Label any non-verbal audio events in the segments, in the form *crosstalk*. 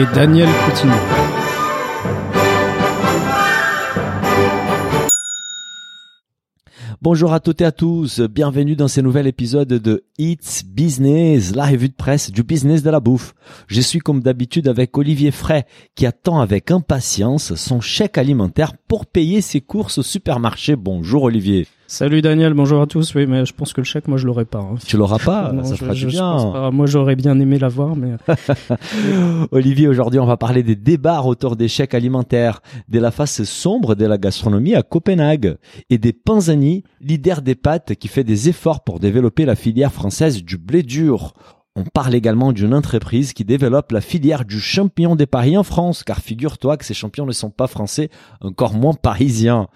Et Daniel Coutinho. Bonjour à toutes et à tous, bienvenue dans ce nouvel épisode de It's Business, la revue de presse du business de la bouffe. Je suis comme d'habitude avec Olivier Fray qui attend avec impatience son chèque alimentaire pour payer ses courses au supermarché. Bonjour Olivier. Salut Daniel, bonjour à tous. Oui, mais je pense que le chèque, moi, je l'aurai pas. hein. Tu l'auras pas, Non, ça je- fera du je- bien. pas. Moi, j'aurais bien aimé l'avoir, mais *laughs* Olivier, aujourd'hui, on va parler des débats autour des chèques alimentaires, de la face sombre de la gastronomie à Copenhague et des Panzani, leader des pâtes qui fait des efforts pour développer la filière française du blé dur. On parle également d'une entreprise qui développe la filière du champion des paris en France, car figure-toi que ces champions ne sont pas français, encore moins parisiens.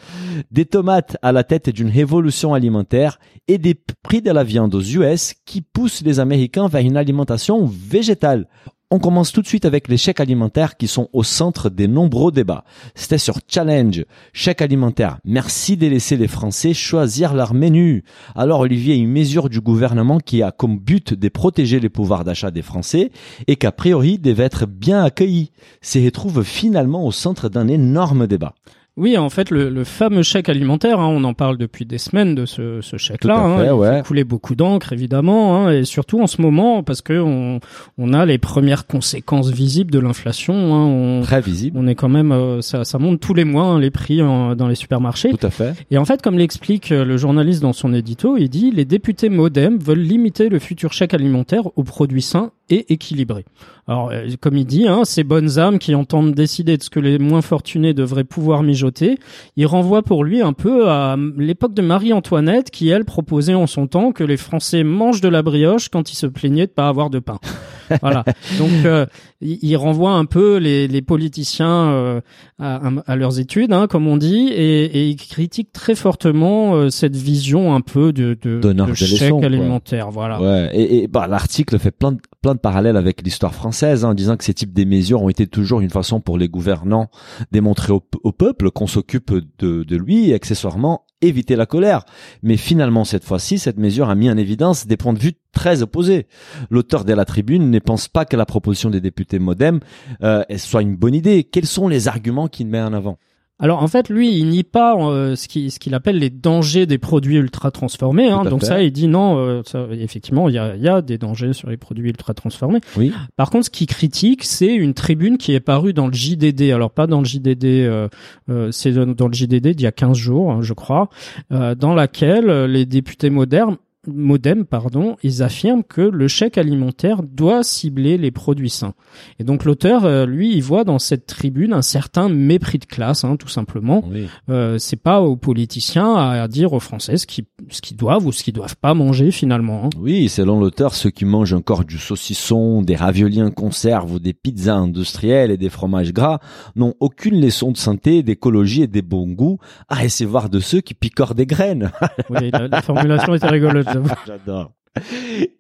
Des tomates à la tête d'une révolution alimentaire et des prix de la viande aux US qui poussent les Américains vers une alimentation végétale. On commence tout de suite avec les chèques alimentaires qui sont au centre des nombreux débats. C'était sur Challenge, chèque alimentaire. Merci de laisser les Français choisir leur menu. Alors Olivier, une mesure du gouvernement qui a comme but de protéger les pouvoirs d'achat des Français et qu'a priori devait être bien accueilli, se retrouve finalement au centre d'un énorme débat. Oui, en fait, le, le fameux chèque alimentaire, hein, on en parle depuis des semaines de ce, ce chèque-là. Tout à hein, fait, il ouais. fait couler beaucoup d'encre, évidemment, hein, et surtout en ce moment, parce que on, on a les premières conséquences visibles de l'inflation. Hein, on, Très visible. on est quand même, euh, ça, ça monte tous les mois hein, les prix en- dans les supermarchés. Tout à fait. Et en fait, comme l'explique euh, le journaliste dans son édito, il dit les députés MoDem veulent limiter le futur chèque alimentaire aux produits sains et équilibrés. Alors, euh, comme il dit, hein, ces bonnes âmes qui entendent décider de ce que les moins fortunés devraient pouvoir mijoter, il renvoie pour lui un peu à l'époque de Marie-Antoinette qui, elle, proposait en son temps que les Français mangent de la brioche quand ils se plaignaient de pas avoir de pain. voilà. *laughs* Donc, euh, il, renvoie un peu les, les politiciens euh, à, à leurs études, hein, comme on dit, et, et il critique très fortement euh, cette vision un peu de, de, Donneur de de chèque leçons, quoi. alimentaire. Voilà. Ouais, et, et bah, l'article fait plein de, plein de parallèles avec l'histoire française, hein, en disant que ces types de mesures ont été toujours une façon pour les gouvernants démontrer au, au peuple qu'on s'occupe de, de lui et accessoirement éviter la colère. Mais finalement, cette fois-ci, cette mesure a mis en évidence des points de vue très opposés. L'auteur de la tribune ne pense pas que la proposition des députés MoDem euh, soit une bonne idée. Quels sont les arguments qu'il met en avant? Alors en fait, lui, il nie pas euh, ce qu'il ce qu'il appelle les dangers des produits ultra transformés. Hein. Donc fait. ça, il dit non. euh, ça, effectivement, il y a, y a des dangers sur les produits ultra transformés. Oui. Par contre, ce qu'il critique, c'est une tribune qui est parue dans le JDD. Alors pas dans le JDD, euh, euh, c'est dans dans le JDD d'il y a 15 jours, hein, je crois, euh, dans laquelle euh, les députés modernes Modem, pardon, ils affirment que le chèque alimentaire doit cibler les produits sains. Et donc l'auteur, euh, lui, il voit dans cette tribune un certain mépris de classe, hein, tout simplement. Oui. Euh, c'est pas aux politiciens à dire aux Français ce qu'ils ce qu'ils doivent ou ce qu'ils doivent pas manger finalement. hein. Oui, selon l'auteur, ceux qui mangent encore du saucisson, des raviolis en conserve ou des pizzas industrielles et des fromages gras n'ont aucune leçon de santé, d'écologie et des bons goûts à recevoir de ceux qui picorent des graines. Oui, la, la formulation était rigolote. *laughs* J'adore.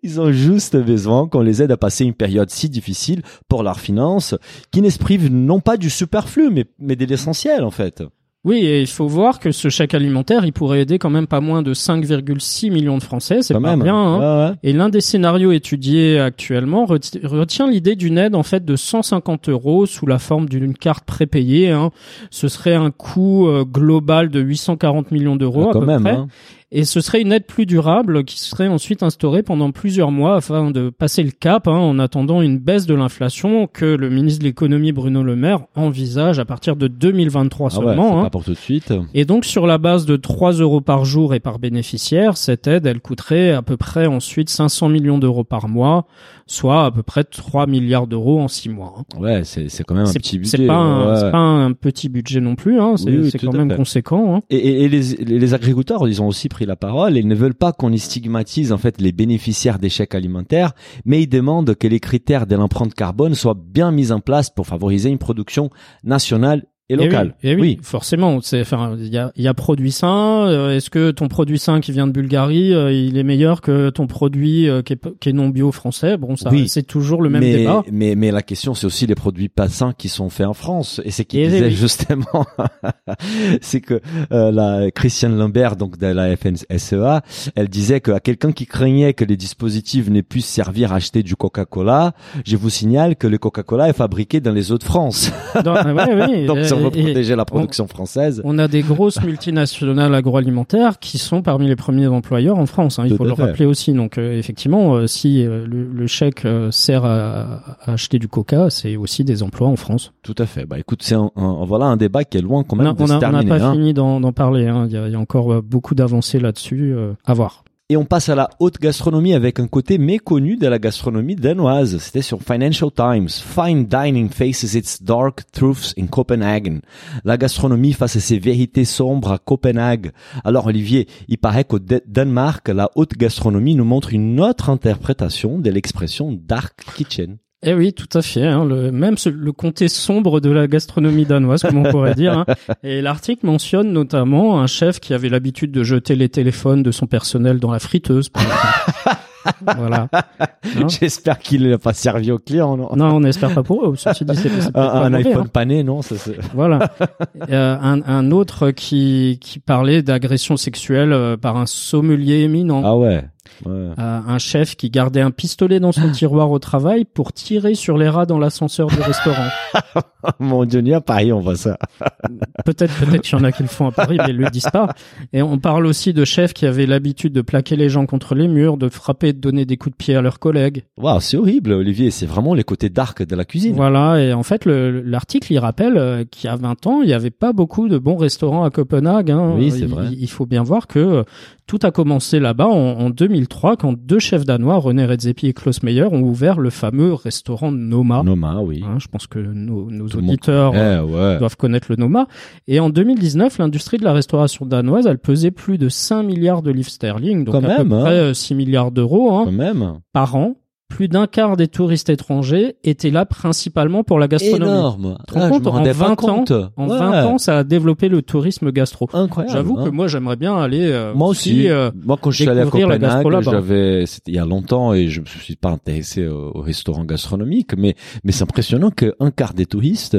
Ils ont juste besoin qu'on les aide à passer une période si difficile pour leurs finances, qui ne se privent non pas du superflu, mais, mais de l'essentiel en fait. Oui, et il faut voir que ce chèque alimentaire, il pourrait aider quand même pas moins de 5,6 millions de Français. C'est pas même. bien. Hein. Ouais. Et l'un des scénarios étudiés actuellement reti- retient l'idée d'une aide en fait de 150 euros sous la forme d'une carte prépayée. Hein. Ce serait un coût euh, global de 840 millions d'euros à quand peu même. près. hein. Et ce serait une aide plus durable qui serait ensuite instaurée pendant plusieurs mois afin de passer le cap hein, en attendant une baisse de l'inflation que le ministre de l'économie Bruno Le Maire envisage à partir de 2023 Ah ouais, seulement. c'est hein. pas pour tout de suite. Et donc sur la base de 3 euros par jour et par bénéficiaire, cette aide, elle coûterait à peu près ensuite 500 millions d'euros par mois, soit à peu près 3 milliards d'euros en 6 mois. hein. Ouais, c'est c'est quand même un petit budget. c'est pas, un- ouais. c'est pas un petit budget non plus, hein, c'est Oui, oui, c'est tout quand même fait. conséquent. Hein. Et, et- et les, les- les agriculteurs, ils ont aussi pris la parole. Ils ne veulent pas qu'on y stigmatise en fait les bénéficiaires des chèques alimentaires, mais ils demandent que les critères de l'empreinte carbone soient bien mis en place pour favoriser une production nationale et Eh locale. oui, eh oui, forcément. C'est, enfin, il y a, il y a produit sain. euh, Est-ce que ton produit sain qui vient de Bulgarie, euh, il est meilleur que ton produit euh, qui, est, qui est non bio français? Bon, ça, Oui. c'est toujours le même mais, débat. mais mais la question c'est aussi les produits pas sains qui sont faits en France et c'est qu'il Eh disait justement *laughs* c'est que la Christiane Lambert donc de la FNSEA elle disait qu'à quelqu'un qui craignait que les dispositifs n'aient pu servir à acheter du Coca-Cola je vous signale que le Coca-Cola est fabriqué dans les eaux de France *laughs* ouais, donc si on veut et- et protéger la production française on a des grosses *laughs* multinationales agroalimentaires qui sont parmi les premiers employeurs en France. hein, il Tout faut le fait. rappeler aussi. Donc, euh, effectivement, euh, si euh, le, le chèque sert à, à acheter du Coca, c'est aussi des emplois en France. tout à fait bah écoute c'est un, un- voilà un débat qui est loin quand même de on se a- on n'a terminer pas hein. fini d'en parler. hein. Il y, y a encore beaucoup d'avancées là-dessus à voir. Et on passe à la haute gastronomie avec un côté méconnu de la gastronomie danoise. C'était sur Financial Times. Fine dining faces its dark truths in Copenhagen. La gastronomie face à ses vérités sombres à Copenhague. Alors Olivier, il paraît qu'au Danemark, la haute gastronomie nous montre une autre interprétation de l'expression dark kitchen. Eh oui, tout à fait. Hein, le, même ce- le comté sombre de la gastronomie danoise, comme on pourrait dire. hein. *laughs* Et l'article mentionne notamment un chef qui avait l'habitude de jeter les téléphones de son personnel dans la friteuse. par exemple. *laughs* voilà. Hein J'espère qu'il n'a pas servi aux clients, non? Non, on n'espère pas pour eux. Ceci dit, peut-être Un, pas un mauvais, iPhone hein. pané, non? Ça, c'est- Voilà. *laughs* Euh, un, un autre qui, qui parlait d'agression sexuelle euh, par un sommelier éminent. Ah ouais. Ouais. Euh, un chef qui gardait un pistolet dans son *laughs* tiroir au travail pour tirer sur les rats dans l'ascenseur du restaurant. *laughs* Mon Dieu, ni à Paris, on voit ça. *laughs* Peut-être, peut-être qu'il y en a qui le font à Paris, mais ils le disent pas. Et on parle aussi de chefs qui avaient l'habitude de plaquer les gens contre les murs, de frapper, et de donner des coups de pied à leurs collègues. Waouh, c'est horrible, Olivier. C'est vraiment les côtés dark de la cuisine. Voilà. Et en fait, le- l'article, il rappelle euh, qu'il y a 20 ans, il n'y avait pas beaucoup de bons restaurants à Copenhague. hein. Oui, c'est Il- vrai. Il, faut bien voir que euh, tout a commencé là-bas en, en 2003, quand deux chefs danois, René Redzepi et Klaus Meyer, ont ouvert le fameux restaurant Noma. Noma, oui. Hein, je pense que nos, auditeurs ouais. doivent connaître le Noma. Et en 2019, l'industrie de la restauration danoise, elle pesait plus de 5 milliards de livres sterling, donc Quand à même, peu hein. près euh, 6 milliards d'euros hein, par an. Plus d'un quart des touristes étrangers étaient là principalement pour la gastronomie. Énorme. Ah, je compte, en rendais pas 20 ans, compte. En Ouais. 20 ans, ça a développé le tourisme gastro. Incroyable. J'avoue hein. que moi, j'aimerais bien aller euh, Moi aussi. euh, Moi, quand je suis allé à Copenhague, j'avais, c'était il y a longtemps et je me suis pas intéressé au, au restaurant gastronomique, mais, mais c'est impressionnant qu'un quart des touristes,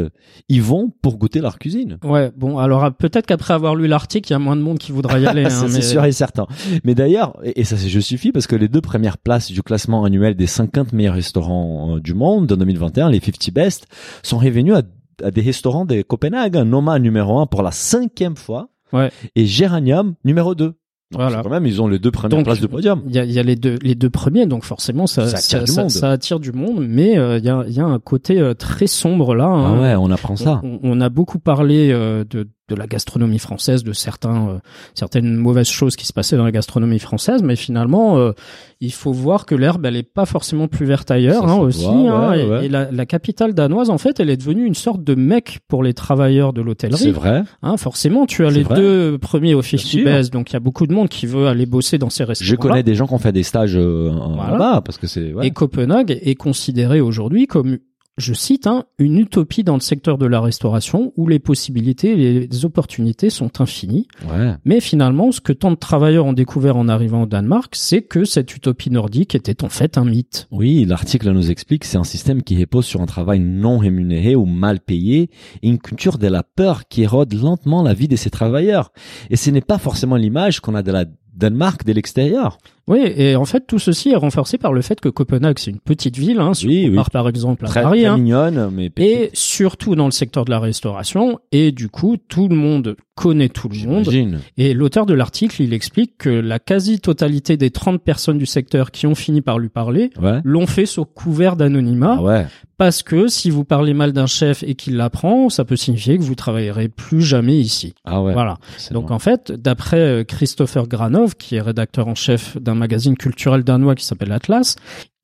ils vont pour goûter leur cuisine. Ouais, bon, alors euh, peut-être qu'après avoir lu l'article, il y a moins de monde qui voudra y aller. *laughs* hein, Ça, mais- c'est sûr et certain. Mais d'ailleurs, et, et ça se justifie parce que les deux premières places du classement annuel des 50 meilleurs restaurants euh, du monde en 2021, les 50 best, sont revenus à, à des restaurants de Copenhague. Noma numéro 1 pour la cinquième fois. Ouais. Et Géranium numéro 2. Donc, Voilà. Quand même, ils ont les deux premières Donc, places de podium. Il y a, il y a les deux les deux premiers, donc forcément ça Ça attire du ça, monde. ça attire du monde, mais euh, il y a il y a un côté euh, très sombre là. hein. Ah ouais, on apprend ça. On, on a beaucoup parlé euh, de de la gastronomie française, de certains euh, certaines mauvaises choses qui se passaient dans la gastronomie française, mais finalement euh, il faut voir que l'herbe elle est pas forcément plus verte ailleurs hein, aussi. voit, hein, ouais, et, ouais. et la, la capitale danoise en fait elle est devenue une sorte de mec pour les travailleurs de C'est l'hôtellerie. vrai. Hein, forcément, tu as C'est les vrai. deux premiers 50 sûr. Best, donc il y a beaucoup de monde qui veut aller bosser dans ces restaurants. Je connais des gens qui ont fait des stages euh, Voilà. là-bas parce que c'est. Ouais. Et Copenhague est considéré aujourd'hui comme, je cite, hein, une utopie dans le secteur de la restauration où les possibilités et les opportunités sont infinies. Ouais. Mais finalement, ce que tant de travailleurs ont découvert en arrivant au Danemark, c'est que cette utopie nordique était en fait un mythe. Oui, l'article nous explique que c'est un système qui repose sur un travail non rémunéré ou mal payé et une culture de la peur qui érode lentement la vie de ces travailleurs. Et ce n'est pas forcément l'image qu'on a de la Danemark de l'extérieur. Oui, et en fait, tout ceci est renforcé par le fait que Copenhague, c'est une petite ville, hein, si Oui, on oui. compare par exemple à Très, Paris, très hein, mignonne, mais et surtout dans le secteur de la restauration, et du coup, tout le monde connaît tout le monde. j'imagine. Et l'auteur de l'article, il explique que la quasi-totalité des 30 personnes du secteur qui ont fini par lui parler Ouais. l'ont fait sous couvert d'anonymat, Ah ouais. parce que si vous parlez mal d'un chef et qu'il l'apprend, ça peut signifier que vous travaillerez plus jamais ici. Ah ouais. Voilà. Donc bon. en fait, d'après euh, Christopher Granov, qui est rédacteur en chef d'un magazine culturel danois qui s'appelle Atlas,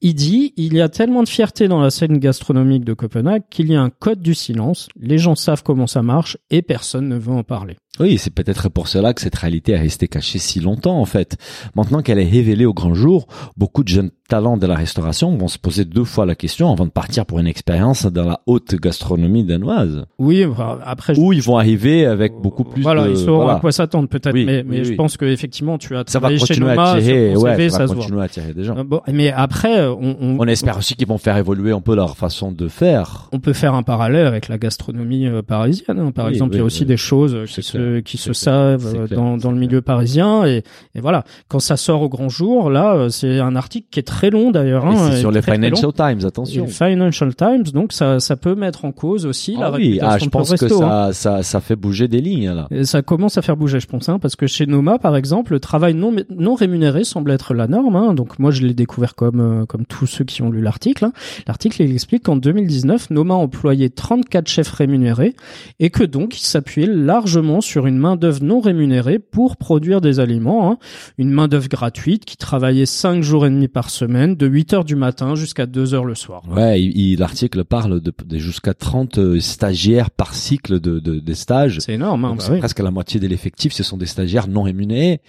Il dit, il y a tellement de fierté dans la scène gastronomique de Copenhague qu'il y a un code du silence, les gens savent comment ça marche et personne ne veut en parler. Oui, c'est peut-être pour cela que cette réalité est restée cachée si longtemps en fait. Maintenant qu'elle est révélée au grand jour, beaucoup de jeunes talents de la restauration vont se poser deux fois la question avant de partir pour une expérience dans la haute gastronomie danoise. Oui, enfin, après je- Où ils vont arriver avec beaucoup plus voilà, de... ils sauront voilà. à quoi s'attendre peut-être, Oui, mais, oui, mais je pense que effectivement tu as Ça va chez à attirer, sur ouais, CV, ça ça va continuer à attirer des gens. Euh, Bon, mais après, on, on, On espère aussi qu'ils vont faire évoluer un peu leur façon de faire. on peut faire un parallèle avec la gastronomie euh, parisienne. hein. Par Oui, exemple, il y a aussi oui. des choses qui clair. se qui se savent euh, dans dans le milieu parisien et, et voilà. Quand ça sort au grand jour, là, euh, c'est un article qui est très long d'ailleurs. Hein, sur les très, très long. Financial Times, attention. le Financial Times, donc ça ça peut mettre en cause aussi la Ah oui, réputation ah, je de pense que hein. ça, fait bouger des lignes là. Et ça commence à faire bouger, je pense, hein, parce que chez Noma, par exemple, le travail non non rémunéré semble être la norme. Donc moi, je l'ai découvert comme comme tous ceux qui ont lu l'article. hein. L'article il explique qu'en 2019, Noma employait 34 chefs rémunérés et que donc il s'appuyait largement sur une main d'œuvre non rémunérée pour produire des aliments. hein. Une main d'œuvre gratuite qui travaillait 5 jours et demi par semaine, de 8 heures du matin jusqu'à 2 heures le soir. Ouais, l'article parle de, de jusqu'à 30 euh, stagiaires par cycle de, de, des stages. C'est énorme. Hein, bah c'est oui. presque la moitié de l'effectif, ce sont des stagiaires non rémunérés.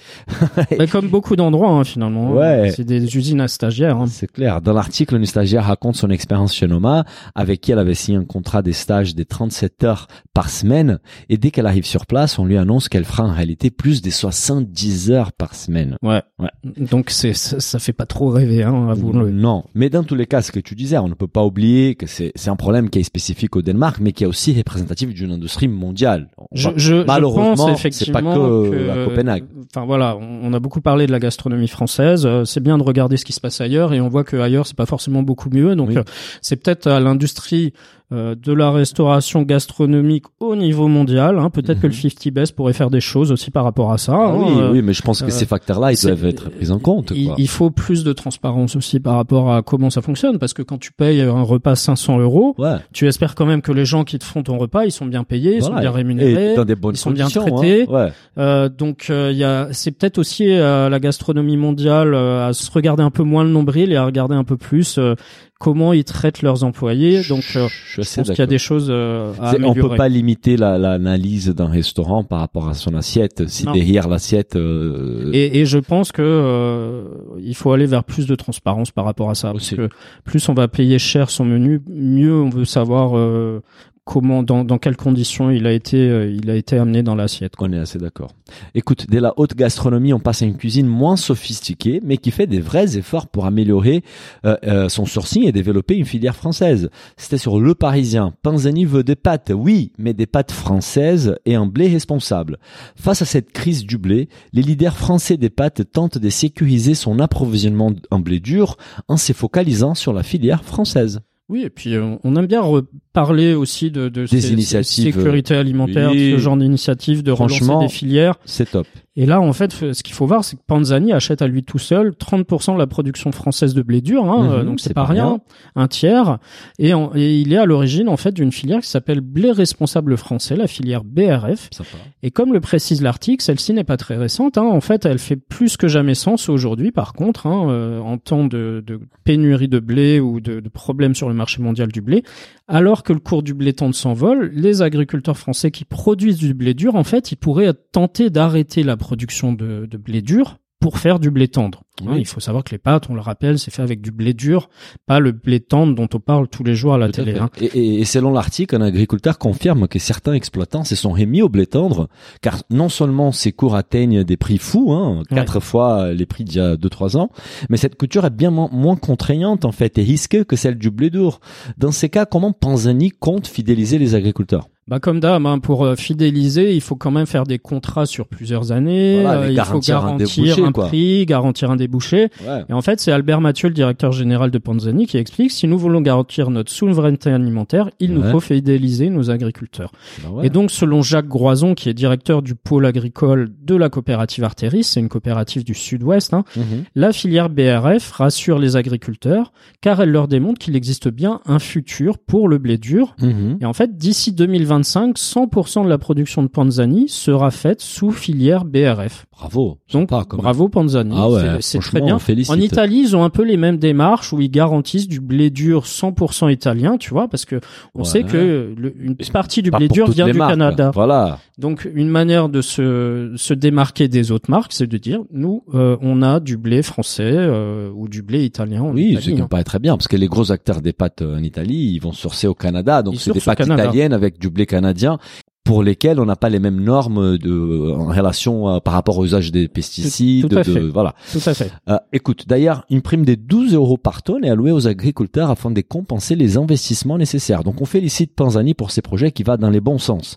Bah, comme beaucoup d'endroits hein, finalement. Ouais. C'est des usines à stagiaires. hein. C'est clair. Dans l'article, une stagiaire raconte son expérience chez Noma, avec qui elle avait signé un contrat des stages des 37 heures par semaine. Et dès qu'elle arrive sur place, on lui annonce qu'elle fera en réalité plus des 70 heures par semaine. Ouais. Ouais. Donc c'est ça, ça fait pas trop rêver, hein, avouons-le. Non, mais dans tous les cas, ce que tu disais, on ne peut pas oublier que c'est c'est un problème qui est spécifique au Danemark, mais qui est aussi représentatif d'une industrie mondiale. On Je, je, Malheureusement, c'est pas que que, à Copenhague. Enfin voilà, on, on a beaucoup parlé de la gastronomie française. euh, C'est bien de regarder ce qui se passe ailleurs, et on voit que ailleurs c'est pas forcément beaucoup mieux. Donc Oui. euh, c'est peut-être à l'industrie euh, de la restauration gastronomique au niveau mondial. Hein. Peut-être que le 50 Best pourrait faire des choses aussi par rapport à ça. Mhm. Ah hein. oui, Euh, oui, mais je pense que euh, ces facteurs-là, ils doivent être pris en compte. Il, quoi. il faut plus de transparence aussi par rapport à comment ça fonctionne, parce que quand tu payes un repas 500 euros, Ouais. tu espères quand même que les gens qui te font ton repas, ils sont bien payés, ils sont bien rémunérés. Et dans des bonnes ils sont bien traités. hein. Ouais. Euh, donc il y a, c'est peut-être aussi euh, la gastronomie mondiale euh, à se regarder un peu moins le nombril et à regarder un peu plus euh, comment ils traitent leurs employés. Donc euh, je pense qu'il y a des choses euh, à C'est- On améliorer. peut pas limiter la- l'analyse d'un restaurant par rapport à son assiette. Si Non. derrière l'assiette, euh, Et, et je pense que euh, il faut aller vers plus de transparence par rapport à ça, Aussi. parce que plus on va payer cher son menu, mieux on veut savoir comment, dans, dans quelles conditions il a été, euh, il a été amené dans l'assiette. on est assez d'accord. Écoute, dès la haute gastronomie, on passe à une cuisine moins sophistiquée, mais qui fait des vrais efforts pour améliorer euh, euh, son sourcing et développer une filière française. C'était sur Le Parisien. Panzani veut des pâtes, oui, mais des pâtes françaises et un blé responsable. Face à cette crise du blé, les leaders français des pâtes tentent de sécuriser son approvisionnement en blé dur en se focalisant sur la filière française. Oui, et puis euh, on aime bien reparler aussi de, de Des ces- initiatives, ces sécurité alimentaire, oui. ce genre d'initiative, de relancer Franchement, des filières. C'est top. Et là, en fait, ce qu'il faut voir, c'est que Panzani achète à lui tout seul 30% de la production française de blé dur, hein, euh, donc c'est pas rien, rien. un tiers. Et, en- et il est à l'origine en fait d'une filière qui s'appelle Blé responsable français, la filière BRF. Sympa. Et comme le précise l'article, celle-ci n'est pas très récente. Hein, en fait, elle fait plus que jamais sens aujourd'hui. Par contre, hein, euh, en temps de, de pénurie de blé ou de, de problèmes sur le marché mondial du blé, alors que le cours du blé tend de s'envol, les agriculteurs français qui produisent du blé dur, en fait, ils pourraient tenter d'arrêter la production de blé dur pour faire du blé tendre. Hein, Oui. il faut savoir que les pâtes, on le rappelle, c'est fait avec du blé dur, pas le blé tendre dont on parle tous les jours à la Tout télé. hein. Et, et- et selon l'article, un agriculteur confirme que certains exploitants se sont remis au blé tendre, car non seulement ces cours atteignent des prix fous, hein, quatre fois les prix d'il y a deux trois ans, mais cette couture est bien mo- moins contraignante en fait et risquée que celle du blé dur. Dans ces cas, comment Panzani compte fidéliser les agriculteurs? Bah comme d'hab, hein, pour euh, fidéliser, il faut quand même faire des contrats sur plusieurs années. Voilà, euh, il faut garantir un prix, garantir un débouché. ouais. Et en fait, c'est Albert Mathieu, le directeur général de Panzani, qui explique si nous voulons garantir notre souveraineté alimentaire, il nous faut fidéliser nos agriculteurs. Bah ouais. Et donc, selon Jacques Groison, qui est directeur du pôle agricole de la coopérative Arteris, c'est une coopérative du Sud-Ouest, hein, Mhm. la filière BRF rassure les agriculteurs, car elle leur démontre qu'il existe bien un futur pour le blé dur Mhm. et en fait, d'ici 2025, 100% de la production de Panzani sera faite sous filière BRF. Bravo. Donc, même. bravo Panzani. Ah ouais, C'est- très bien. En Italie, ils ont un peu les mêmes démarches où ils garantissent du blé dur 100% italien, tu vois, parce que on Ouais. sait que le- une partie du Pas blé dur vient du marques. Canada. Voilà. Donc, une manière de se, se démarquer des autres marques, c'est de dire, nous, euh, on a du blé français euh, ou du blé italien. en Oui, Italie, c'est qui hein. me paraît très bien, parce que les gros acteurs des pâtes euh, en Italie, ils vont sourcer au Canada, donc c'est des pâtes Canada. italiennes avec du blé canadien pour lesquels on n'a pas les mêmes normes de en relation euh, par rapport au usage des pesticides. tout à de- fait. voilà. Tout à fait. Euh, écoute, d'ailleurs, une prime de 12 euros par tonne est allouée aux agriculteurs afin de compenser les investissements nécessaires. Donc, on félicite Panzani pour ces projets qui va dans les bons sens.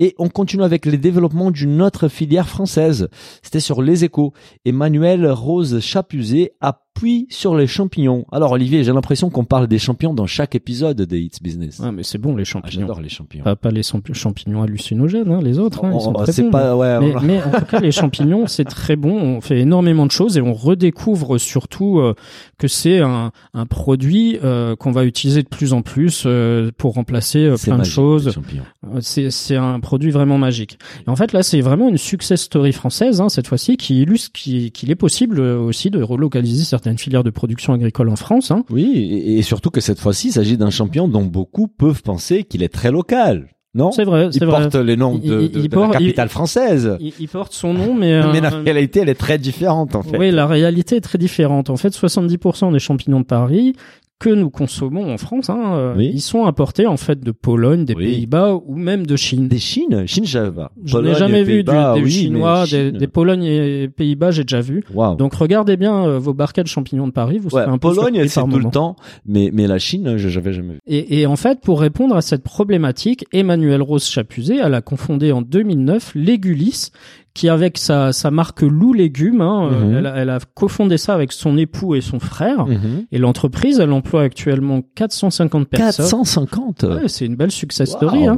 Et on continue avec les développements d'une autre filière française. C'était sur les échos. Emmanuel Rose Chapuzet appuie sur les champignons. Alors, Olivier, j'ai l'impression qu'on parle des champignons dans chaque épisode de It's Business. Ah, mais c'est bon les Ah, champignons. J'adore les champignons. pas, pas les champ- champignons hallucinogènes, hein, les autres. Hein, ils sont On- très bons. pas, ouais, mais, en tout cas, les champignons, c'est très bon. On fait énormément de choses et on redécouvre surtout euh, que c'est un, un produit euh, qu'on va utiliser de plus en plus euh, pour remplacer euh, plein de choses. Euh, C'est c'est un produit vraiment magique. Et en fait, là, c'est vraiment une success story française hein, cette fois-ci qui illustre qu'il est possible aussi de relocaliser certaines filières de production agricole en France. Hein. Oui, et, et surtout que cette fois-ci, il s'agit d'un champion dont beaucoup peuvent penser qu'il est très local. Non? C'est vrai, Il c'est vrai. porte les noms de, il- de- il de la porte- capitale française. Il, il porte son nom, mais, euh, Mais la réalité, elle est très différente, en fait. Oui, la réalité est très différente. En fait, 70% des champignons de Paris que nous consommons en France, hein, euh, Oui. ils sont importés en fait de Pologne, des Oui. Pays-Bas ou même de Chine. Des Chines Chine, pas. Je n'ai Pologne jamais vu du, des oui, Chinois, des, des Polognes et Pays-Bas, j'ai déjà vu. Waouh. Donc regardez bien euh, vos barquettes champignons de Paris, vous Ouais, serez un peu Pologne, surpris c'est tout le temps, mais, mais la Chine, je j'avais jamais vu. Et, et en fait, pour répondre à cette problématique, Emmanuel Rose Chapuzet, elle a confondé en 2009 Légulis, qui avec sa, sa marque Loup Légumes, hein, Mhm. elle, a, elle a cofondé ça avec son époux et son frère. Mhm. Et l'entreprise, elle emploie actuellement 450 personnes. 450 Ouais, c'est une belle success story. Hein.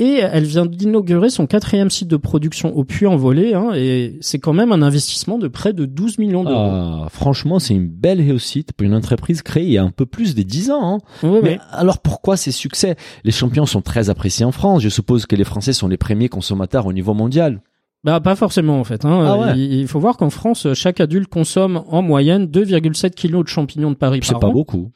Et elle vient d'inaugurer son quatrième site de production au Puy-en-Velay. Hein, et c'est quand même un investissement de près de 12 millions d'euros. Ah, franchement, c'est une belle réussite pour une entreprise créée il y a un peu plus de 10 ans. hein. Ouais, Mais alors pourquoi ces succès? Les champions sont très appréciés en France. Je suppose que les Français sont les premiers consommateurs au niveau mondial. Bah pas forcément en fait. Hein. Ah ouais. il, il faut voir qu'en France, chaque adulte consomme en moyenne 2,7 kilos de champignons de Paris par an. C'est pas beaucoup.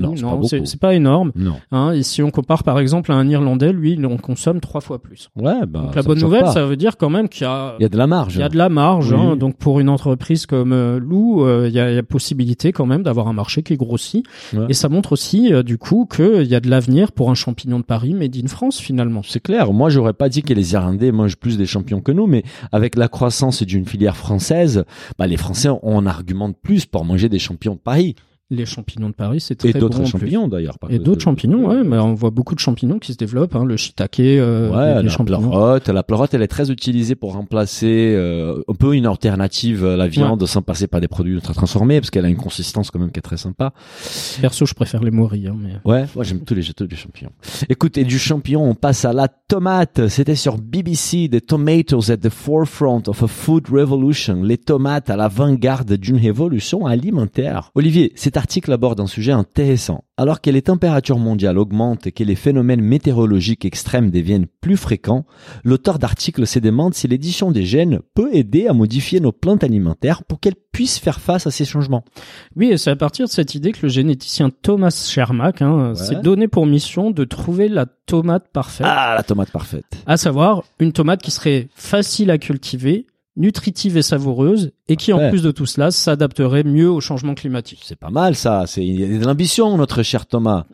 Non, c'est pas beaucoup. c'est pas énorme. Non. Hein. Et si on compare par exemple à un Irlandais, lui, il en consomme trois fois plus. Ouais, bah. Donc la bonne nouvelle, pas. ça veut dire quand même qu'il y a Il y a de la marge. Il y a de la marge, Oui. hein. donc pour une entreprise comme euh, Lou, euh, il y, a, il y a possibilité quand même d'avoir un marché qui grossit. Ouais. Et ça montre aussi euh, du coup qu'il y a de l'avenir pour un champignon de Paris made in France finalement. C'est clair. Moi, j'aurais pas dit que les Irlandais mangent plus des champions que nous, mais avec la croissance d'une filière française, bah, les Français, on argumente plus pour manger des champions de Paris. Les champignons de Paris, c'est très Et d'autres bon en plus. champignons, d'ailleurs. Et d'autres champignons, ouais, mais on voit beaucoup de champignons qui se développent, hein, le shiitake, euh, Ouais, les, les la champignons. pleurote. La pleurote, elle est très utilisée pour remplacer euh, un peu une alternative à la viande sans passer par des produits ultra transformés, parce qu'elle a une consistance quand même qui est très sympa. Perso, je préfère les morilles, hein, mais Ouais, moi j'aime tous les, tous les champignons. Écoute, et du champignon, on passe à la tomate. C'était sur BBC, The Tomatoes at the Forefront of a Food Revolution. Les tomates à l'avant-garde d'une révolution alimentaire. Olivier, cet article aborde un sujet intéressant. Alors que les températures mondiales augmentent et que les phénomènes météorologiques extrêmes deviennent plus fréquents, l'auteur d'article se demande si l'édition des gènes peut aider à modifier nos plantes alimentaires pour qu'elles puissent faire face à ces changements. Oui, et c'est à partir de cette idée que le généticien Thomas Schermack hein, s'est donné pour mission de trouver la tomate parfaite. Ah, la tomate parfaite. à savoir une tomate qui serait facile à cultiver, nutritive et savoureuse, et qui en plus de tout cela s'adapterait mieux au changement climatique. C'est pas mal ça, c'est de l'ambition notre cher Thomas.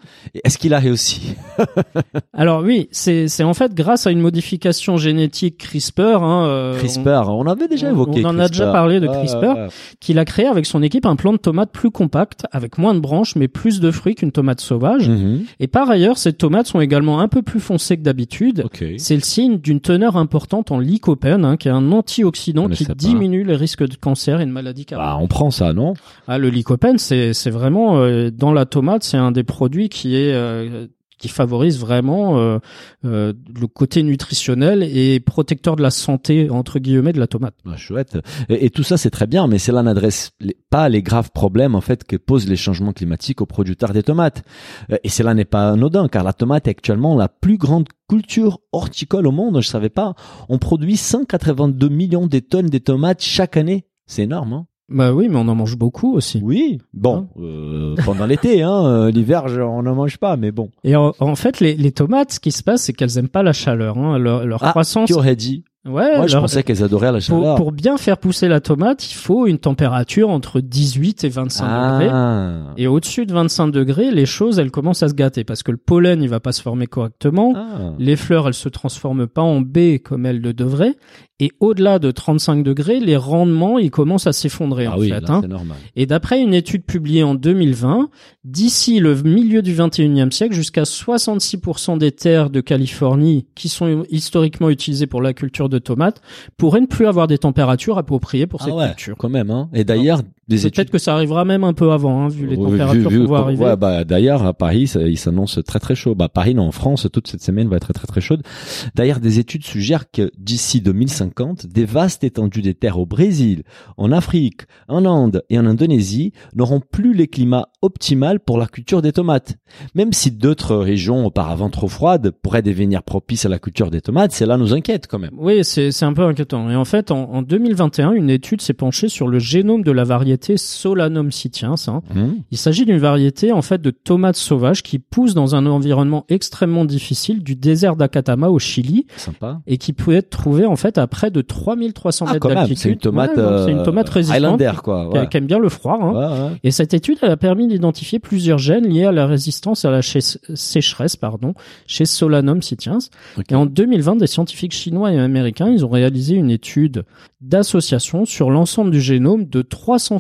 Est-ce qu'il a réussi *laughs* Alors oui, c'est en fait grâce à une modification génétique CRISPR, hein, euh, CRISPR, on, avait déjà on- évoqué on en a déjà parlé de CRISPR. qu'il a créé avec son équipe un plant de tomate plus compact, avec moins de branches mais plus de fruits qu'une tomate sauvage. Mhm. Et par ailleurs, ces tomates sont également un peu plus foncées que d'habitude. C'est le signe d'une teneur importante en lycopène, hein, qui est un antioxydant Je qui diminue les risques de cancer et de maladies Bah, cardiaques. on prend ça, non? Ah, le lycopène, c'est c'est vraiment euh, dans la tomate, c'est un des produits qui est euh, qui favorise vraiment euh, euh, le côté nutritionnel et protecteur de la santé entre guillemets de la tomate. Ah, chouette. Et, et tout ça, c'est très bien, mais cela n'adresse pas les graves problèmes en fait que posent les changements climatiques aux producteurs des tomates. Euh, Et cela n'est pas anodin, car la tomate est actuellement la plus grande culture horticole au monde. Je savais pas. On produit 182 millions de tonnes de tomates chaque année. C'est énorme, hein Bah oui, mais on en mange beaucoup aussi. Oui. Bon, euh, pendant l'été, hein. euh, L'hiver, on n'en mange pas, mais bon. Et en, en fait, les, les tomates, ce qui se passe, c'est qu'elles aiment pas la chaleur. Hein. Leur, leur Ah, croissance. Qui aurait dit Ouais. Moi, je leur- pensais qu'elles adoraient la pour, chaleur. pour bien faire pousser la tomate, il faut une température entre 18 et 25 degrés. ah. Et au-dessus de 25 degrés, les choses, elles commencent à se gâter parce que le pollen, il va pas se former correctement. Ah. Les fleurs, elles se transforment pas en baies comme elles le devraient. Et au-delà de 35 degrés, les rendements, ils commencent à s'effondrer Ah en oui, fait. là, hein. c'est normal. Et d'après une étude publiée en 2020, d'ici le milieu du 21e siècle, jusqu'à 66% des terres de Californie qui sont historiquement utilisées pour la culture de tomates pourraient ne plus avoir des températures appropriées pour Ah cette ouais, culture. quand même. Hein. Et d'ailleurs, Peut-être que ça arrivera même un peu avant, hein, vu les températures qu'on voit arriver. Ouais, bah, d'ailleurs, à Paris, ça- il s'annonce très très chaud. Bah, Paris, non, en France, toute cette semaine va être très très très chaude. D'ailleurs, des études suggèrent que d'ici 2050, des vastes étendues des terres au Brésil, en Afrique, en Inde et en Indonésie n'auront plus les climats optimaux pour la culture des tomates. Même si d'autres régions auparavant trop froides pourraient devenir propices à la culture des tomates, cela nous inquiète quand même. Oui, c'est c'est un peu inquiétant. Et en fait, en, en 2021, une étude s'est penchée sur le génome de la variété Solanum sitiens. hein. Hum Il s'agit d'une variété en fait de tomates sauvages qui poussent dans un environnement extrêmement difficile du désert d'Akatama au Chili Sympa. et qui peut être trouvée en fait à près de 3300 Ah, mètres d'altitude. c'est une tomate, Ouais, donc c'est une euh, tomate résistante quoi. Ouais. qui aime bien le froid. hein. Ouais. Et cette étude, elle a permis d'identifier plusieurs gènes liés à la résistance à la sécheresse, pardon, chez Solanum sitiens. Et en 2020, des scientifiques chinois et américains, ils ont réalisé une étude d'association sur l'ensemble du génome de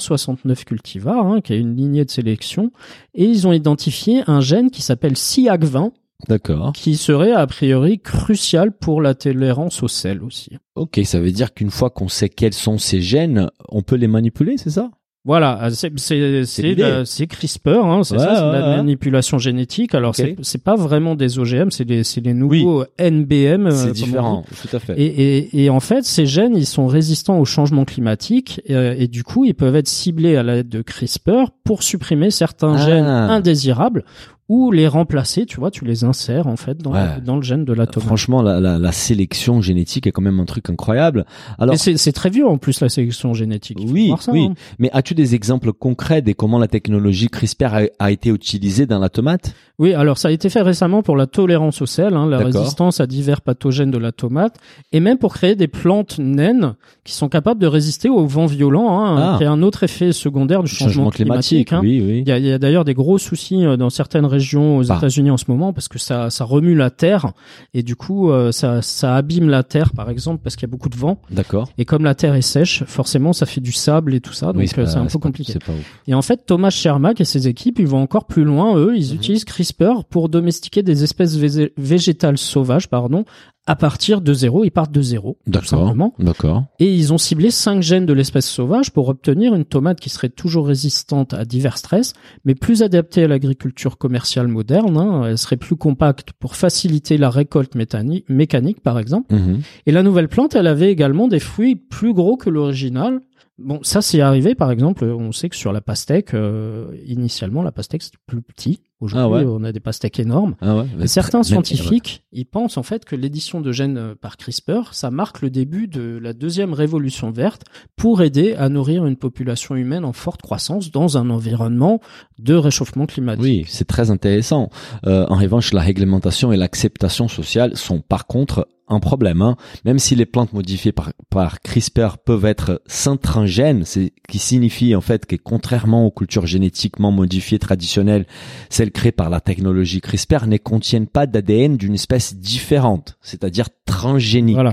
369 cultivars, hein, qui est une lignée de sélection, et ils ont identifié un gène qui s'appelle SIAC20, D'accord. qui serait a priori crucial pour la tolérance au sel aussi. Ok, ça veut dire qu'une fois qu'on sait quels sont ces gènes, on peut les manipuler, c'est ça? Voilà, c'est c'est c'est CRISPR, hein, c'est Ouais, ça, c'est ouais, la ouais. manipulation génétique. Alors c'est c'est pas vraiment des OGM, c'est les c'est les nouveaux NBM. euh, C'est différent, tout à fait. Et, et, et en fait, ces gènes, ils sont résistants au changement climatique euh, et, du coup, ils peuvent être ciblés à l'aide de CRISPR pour supprimer certains Ah. gènes indésirables ou les remplacer. Tu vois, tu les insères en fait dans, Ouais. dans le gène de la tomate. Franchement, la, la, la sélection génétique est quand même un truc incroyable. Alors, c'est c'est très vieux en plus la sélection génétique. Oui, ça, oui. hein. mais as-tu des exemples concrets de comment la technologie CRISPR a, a été utilisée dans la tomate Oui, alors ça a été fait récemment pour la tolérance au sel, hein, la résistance à divers pathogènes de la tomate, et même pour créer des plantes naines qui sont capables de résister aux vents violents, hein, Ah. qui est un autre effet secondaire du changement, climatique. hein. Oui, oui. Il y a, il y a d'ailleurs des gros soucis euh, dans certaines régions aux Bah. États-Unis en ce moment parce que ça, ça remue la terre et du coup euh, ça, ça abîme la terre par exemple parce qu'il y a beaucoup de vent D'accord. et comme la terre est sèche, forcément ça fait du sable et tout ça donc Oui, euh, c'est un peu compliqué. Pas. Et en fait Thomas Shermack et ses équipes ils vont encore plus loin eux, ils Mhm. utilisent CRISPR pour domestiquer des espèces vég- végétales sauvages pardon à partir de zéro, ils partent de zéro tout D'accord. simplement. D'accord. Et ils ont ciblé cinq gènes de l'espèce sauvage pour obtenir une tomate qui serait toujours résistante à divers stress, mais plus adaptée à l'agriculture commerciale moderne. hein. Elle serait plus compacte pour faciliter la récolte mécanique, par exemple. Mhm. Et la nouvelle plante, elle avait également des fruits plus gros que l'original. Bon, ça c'est arrivé, par exemple, on sait que sur la pastèque, euh, initialement, la pastèque c'était plus petit. Aujourd'hui, Ah ouais. on a des pastèques énormes. Ah ouais. Et certains scientifiques, ils pensent en fait que l'édition de gènes euh, par CRISPR, ça marque le début de la deuxième révolution verte pour aider à nourrir une population humaine en forte croissance dans un environnement de réchauffement climatique. Oui, c'est très intéressant. Euh, en revanche, la réglementation et l'acceptation sociale sont par contre un problème. Hein. Même si les plantes modifiées par, CRISPR peuvent être syntragènes, c'est qui signifie en fait que contrairement aux cultures génétiquement modifiées traditionnelles, celles créées par la technologie CRISPR ne contiennent pas d'ADN d'une espèce différente, c'est-à-dire transgénique. Voilà.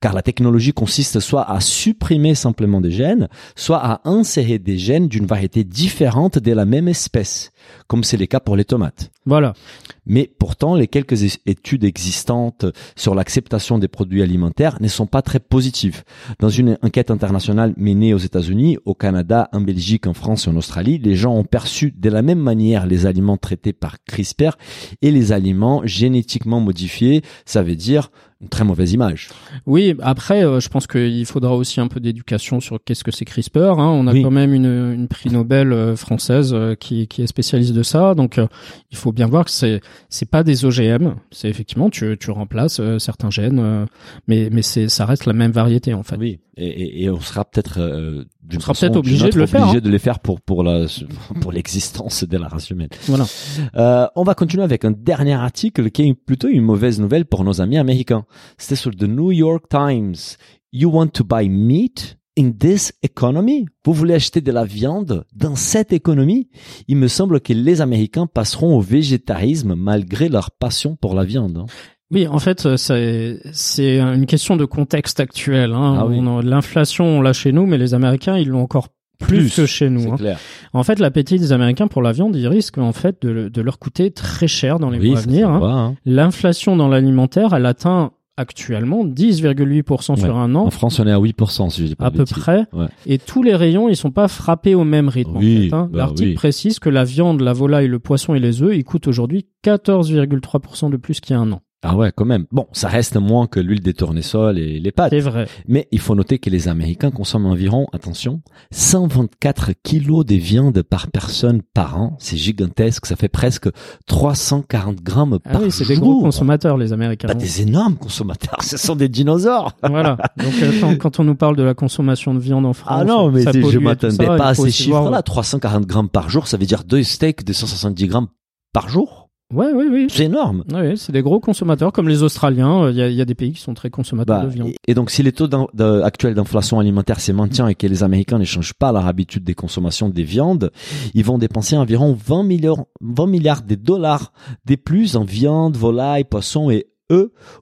Car la technologie consiste soit à supprimer simplement des gènes, soit à insérer des gènes d'une variété différente de la même espèce, comme c'est le cas pour les tomates. Voilà. Mais pourtant, les quelques es- études existantes sur l'acceptation des produits alimentaires ne sont pas très positives. Dans une enquête internationale menée aux États-Unis, au Canada, en Belgique, en France et en Australie, les gens ont perçu de la même manière les aliments traités par CRISPR et les aliments génétiquement modifiés. Ça veut dire une très mauvaise image. Oui, après, euh, je pense qu'il faudra aussi un peu d'éducation sur qu'est-ce que c'est CRISPR. Hein. On a Oui. quand même une, une prix Nobel euh, française euh, qui, qui est spécialiste de ça, donc il faut bien voir que c'est c'est pas des OGM. C'est effectivement tu tu remplaces certains gènes, mais mais c'est ça reste la même variété en fait. Oui, et, et, et on sera peut-être euh, On sera peut-être obligé de le faire, obligé hein. de les faire pour pour la *laughs* pour l'existence de la race humaine. Voilà. Euh, on va continuer avec un dernier article qui est plutôt une mauvaise nouvelle pour nos amis américains. C'était sur The New York Times. You want to buy meat in this economy? Vous voulez acheter de la viande dans cette économie? Il me semble que les Américains passeront au végétarisme malgré leur passion pour la viande. hein. Oui, en fait, euh, c'est une question de contexte actuel. Hein. Ah oui. L'inflation, on l'a chez nous, mais les Américains, ils l'ont encore plus, que chez nous. Hein. clair. En fait, l'appétit des Américains pour la viande, il risque en fait de, de leur coûter très cher dans les Oui, mois à venir. hein. hein. L'inflation dans l'alimentaire, elle atteint actuellement 10,8% sur un an, En France, on est à 8%, si je dis pas à peu bêtises. près. Ouais. Et tous les rayons, ils sont pas frappés au même rythme. en fait, hein. bah L'article oui. précise que la viande, la volaille, le poisson et les œufs, ils coûtent aujourd'hui 14,3% de plus qu'il y a un an. Ah ouais, quand même. Bon, ça reste moins que l'huile des tournesols et les pâtes. C'est vrai. Mais il faut noter que les Américains consomment environ, attention, 124 kilos de viande par personne par an. C'est gigantesque. Ça fait presque 340 grammes Ah par oui, c'est des gros consommateurs, les Américains. Pas des énormes consommateurs. *laughs* Ce sont des dinosaures. voilà. Donc euh, quand, quand on nous parle de la consommation de viande en France, Ah non, mais ça je m'attendais pas à ces chiffres-là. 340 grammes par jour, ça veut dire deux steaks de 170 grammes par jour. Ouais, oui, oui. C'est énorme. Ouais, c'est des gros consommateurs, comme les Australiens. Il y, a, il y a des pays qui sont très consommateurs Bah, de viande. et, donc, si les taux de- actuels d'inflation alimentaire se maintiennent et que les Américains ne changent pas leur habitude des consommations des viandes, ils vont dépenser environ 20 milliards, 20 milliards de dollars de plus en viande, volaille, poisson et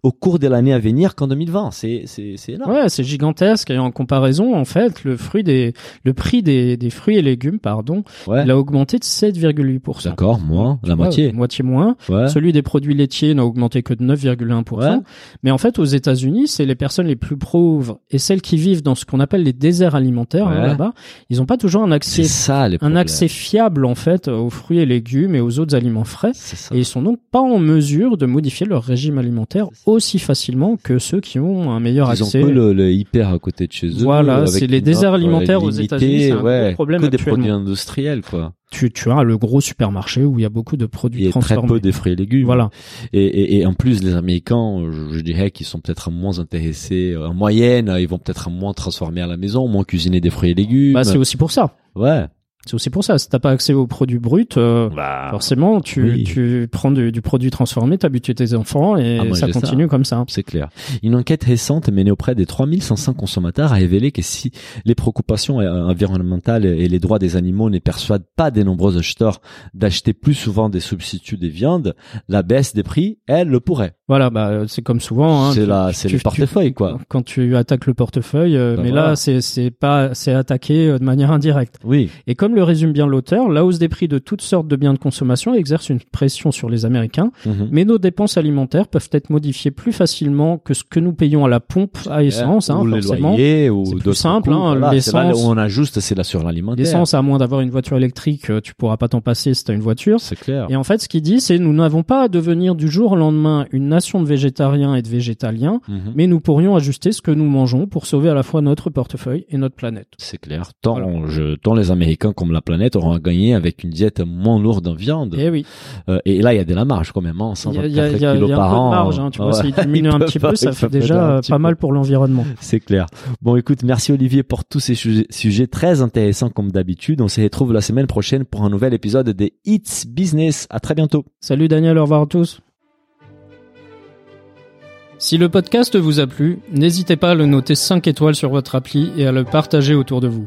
au cours de l'année à venir qu'en 2020. C'est, c'est, c'est énorme. Ouais, c'est gigantesque. Et en comparaison, en fait, le fruit des, le prix des, des fruits et légumes, pardon, Ouais. il a augmenté de 7,8%. D'accord, moins, la Ouais, moitié. Moitié moins. Ouais. Celui des produits laitiers n'a augmenté que de 9,1%. Ouais. Mais en fait, aux États-Unis, c'est les personnes les plus pauvres et celles qui vivent dans ce qu'on appelle les déserts alimentaires hein, là-bas. Ils n'ont pas toujours un accès, ça, les un accès fiable en fait aux fruits et légumes et aux autres aliments frais. Et ils sont donc pas en mesure de modifier leur régime alimentaire aussi facilement que ceux qui ont un meilleur Ils ont accès. que le, le hyper à côté de chez eux. Voilà, avec c'est les déserts offre alimentaires aux États-Unis, c'est un gros ouais, problème que des produits industriels, quoi. Tu, tu as le gros supermarché où il y a beaucoup de produits Il y a très transformés. peu de fruits et légumes. Voilà. Et, et, et en plus, les Américains, je, je dirais qu'ils sont peut-être moins intéressés. En moyenne, ils vont peut-être moins transformer à la maison, moins cuisiner des fruits et légumes. Bah, c'est aussi pour ça. ouais. C'est aussi pour ça. Si t'as pas accès aux produits bruts, euh, Bah, forcément, tu, oui. tu prends du, du produit transformé, t'habitues tes enfants et Ah, moi, ça continue comme ça. c'est clair. Une enquête récente menée auprès des 3500 consommateurs a révélé que si les préoccupations euh, environnementales et les droits des animaux ne persuadent pas des nombreux acheteurs d'acheter plus souvent des substituts des viandes, la baisse des prix, elle, le pourrait. Voilà, bah c'est comme souvent. Hein, c'est la, c'est le portefeuille, quoi. Quand tu attaques le portefeuille, euh, Bah mais voilà. là c'est c'est pas c'est attaqué de manière indirecte. Oui. Et comme le résume bien l'auteur, la hausse des prix de toutes sortes de biens de consommation exerce une pression sur les Américains, Mhm. mais nos dépenses alimentaires peuvent être modifiées plus facilement que ce que nous payons à la pompe à essence, hein, ou les forcément. loyers, ou C'est plus simple, hein, voilà. L'essence- où on ajuste, c'est là sur l'alimentaire. L'essence, à moins d'avoir une voiture électrique, euh, tu pourras pas t'en passer si t'as une voiture. C'est clair. Et en fait, ce qu'il dit, c'est nous n'avons pas à devenir du jour au lendemain une nation de végétariens et de végétaliens, Mhm. mais nous pourrions ajuster ce que nous mangeons pour sauver à la fois notre portefeuille et notre planète. C'est clair. Tant, Voilà. je, tant les Américains comme la planète auront à gagner avec une diète moins lourde en viande. Et oui, Euh, et là, il y a de la marge quand même. Hein, il y a, il y a- 124 il y a- il kilos y a un par peu de an. marge, hein, tu vois, Ouais. *laughs* diminue un petit pas- peu, ça fait déjà euh, pas peu. mal pour l'environnement. C'est clair. Bon, écoute, merci Olivier pour tous ces sujets, sujets très intéressants comme d'habitude. On se retrouve la semaine prochaine pour un nouvel épisode des It's Business. À très bientôt. Salut Daniel, au revoir à tous. Si le podcast vous a plu, n'hésitez pas à le noter 5 étoiles sur votre appli et à le partager autour de vous.